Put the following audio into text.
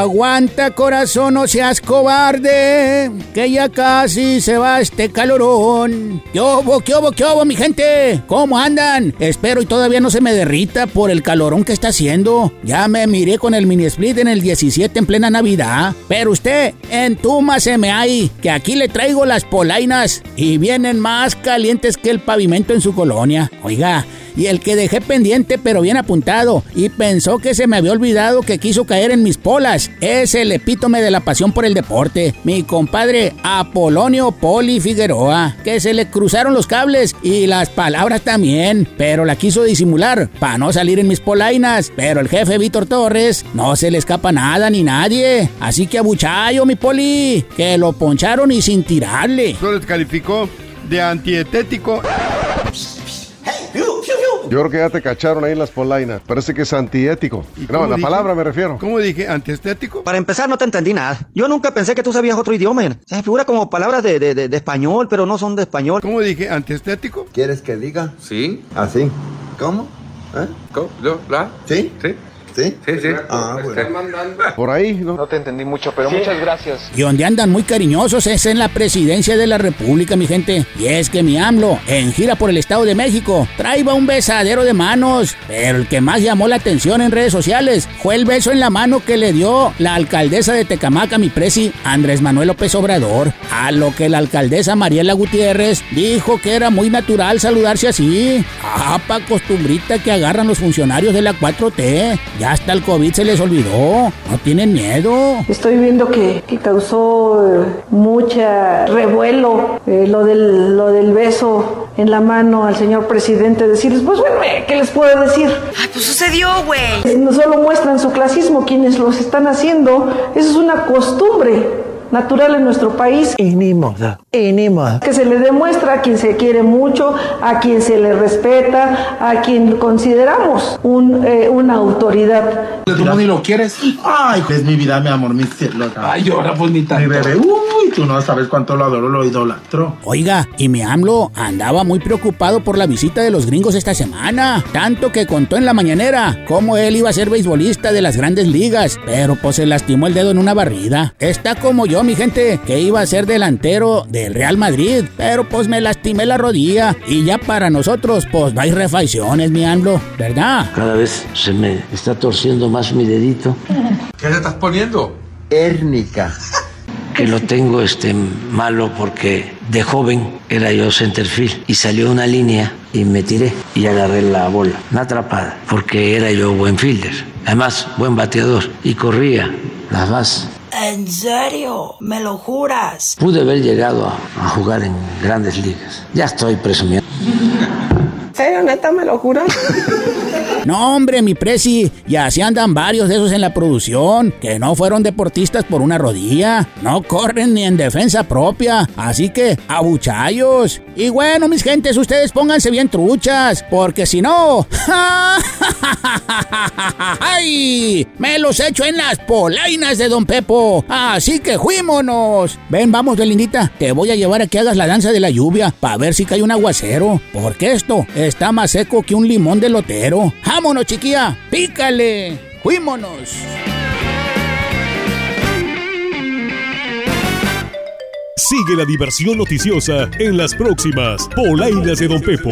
Aguanta corazón, no seas cobarde, que ya casi se va este calorón. ¿Qué hubo, qué hubo, qué hubo, mi gente? ¿Cómo andan? Espero y todavía no se me derrita por el calorón que está haciendo. Ya me miré con el mini split en el 17 en plena Navidad. Pero usted, me hay, que aquí le traigo las polainas y vienen más calientes que el pavimento en su colonia. Oiga, y el que dejé pendiente pero bien apuntado y pensó que se me había olvidado que quiso caer en mis polas. Es el epítome de la pasión por el deporte. Mi compadre Apolonio Poli Figueroa, que se le cruzaron los cables y las palabras también, pero la quiso disimular para no salir en mis polainas. Pero el jefe Víctor Torres no se le escapa nada ni nadie. Así que abuchayo, mi Poli, que lo poncharon y sin tirarle. Torres calificó de antietético yo creo que ya te cacharon ahí en las polainas. Parece que es antiético. No, la palabra me refiero. ¿Cómo dije? ¿Antiestético? Para empezar, no te entendí nada. Yo nunca pensé que tú sabías otro idioma. Se figura como palabras de, de, de, español, pero no son de español. ¿Cómo dije? ¿Antiestético? ¿Quieres que diga? Sí. ¿Así? ¿Cómo? ¿Eh? ¿Cómo? ¿La? ¿Sí? Sí. ¿Sí? Sí, sí. Ah, Por ahí, ¿no? No te entendí mucho, pero muchas gracias. Y donde andan muy cariñosos es en la presidencia de la República, mi gente. Y es que mi AMLO, en gira por el Estado de México, traía un besadero de manos. Pero el que más llamó la atención en redes sociales fue el beso en la mano que le dio la alcaldesa de Tecamaca, mi presi, Andrés Manuel López Obrador. A lo que la alcaldesa Mariela Gutiérrez dijo que era muy natural saludarse así. Ah, pa' costumbrita que agarran los funcionarios de la 4T. Ya hasta el COVID se les olvidó. No tienen miedo. Estoy viendo que, causó eh, mucha revuelo eh, lo, del, lo del beso en la mano al señor presidente. Decirles, pues bueno, eh, ¿qué les puedo decir? Ay, pues sucedió, güey. No solo muestran su clasismo quienes los están haciendo. Eso es una costumbre natural en nuestro país. Y ni modo, y ni modo. Que se le demuestra a quien se quiere mucho, a quien se le respeta, a quien consideramos un, eh, una autoridad. ¿Tú ni lo quieres? Ay, es mi vida, mi amor, mi cielo. Ay, ahora pues ni Mi bebé, uy, tú no sabes cuánto lo adoro, lo idolatro. Oiga, y mi AMLO andaba muy preocupado por la visita de los gringos esta semana. Tanto que contó en la mañanera cómo él iba a ser beisbolista de las grandes ligas, pero pues se lastimó el dedo en una barrida. Está como yo mi gente, que iba a ser delantero del Real Madrid, pero pues me lastimé la rodilla y ya para nosotros, pues no hay refacciones, mi AMLO, ¿verdad? Cada vez se me está torciendo más mi dedito. ¿Qué te estás poniendo? Hérnica. Que lo tengo este malo porque de joven era yo centerfield y salió una línea y me tiré y agarré la bola, una atrapada, porque era yo buen fielder, además buen bateador y corría las bases ¿En serio? ¿Me lo juras? Pude haber llegado a, jugar en grandes ligas. Ya estoy presumiendo. ¿En serio, neta, me lo juras? No, hombre, mi presi, ya así andan varios de esos en la producción, que no fueron deportistas por una rodilla, no corren ni en defensa propia, así que abuchayos. Y bueno, mis gentes, ustedes pónganse bien truchas, porque si no, Me los echo en las polainas de Don Pepo, así que fuímonos. Ven, vamos, Belindita, te voy a llevar a que hagas la danza de la lluvia, para ver si cae un aguacero, porque esto está más seco que un limón de lotero. ¡Vámonos, chiquilla! ¡Pícale! ¡Fuímonos! Sigue la diversión noticiosa en las próximas Polainas de Don Pepo.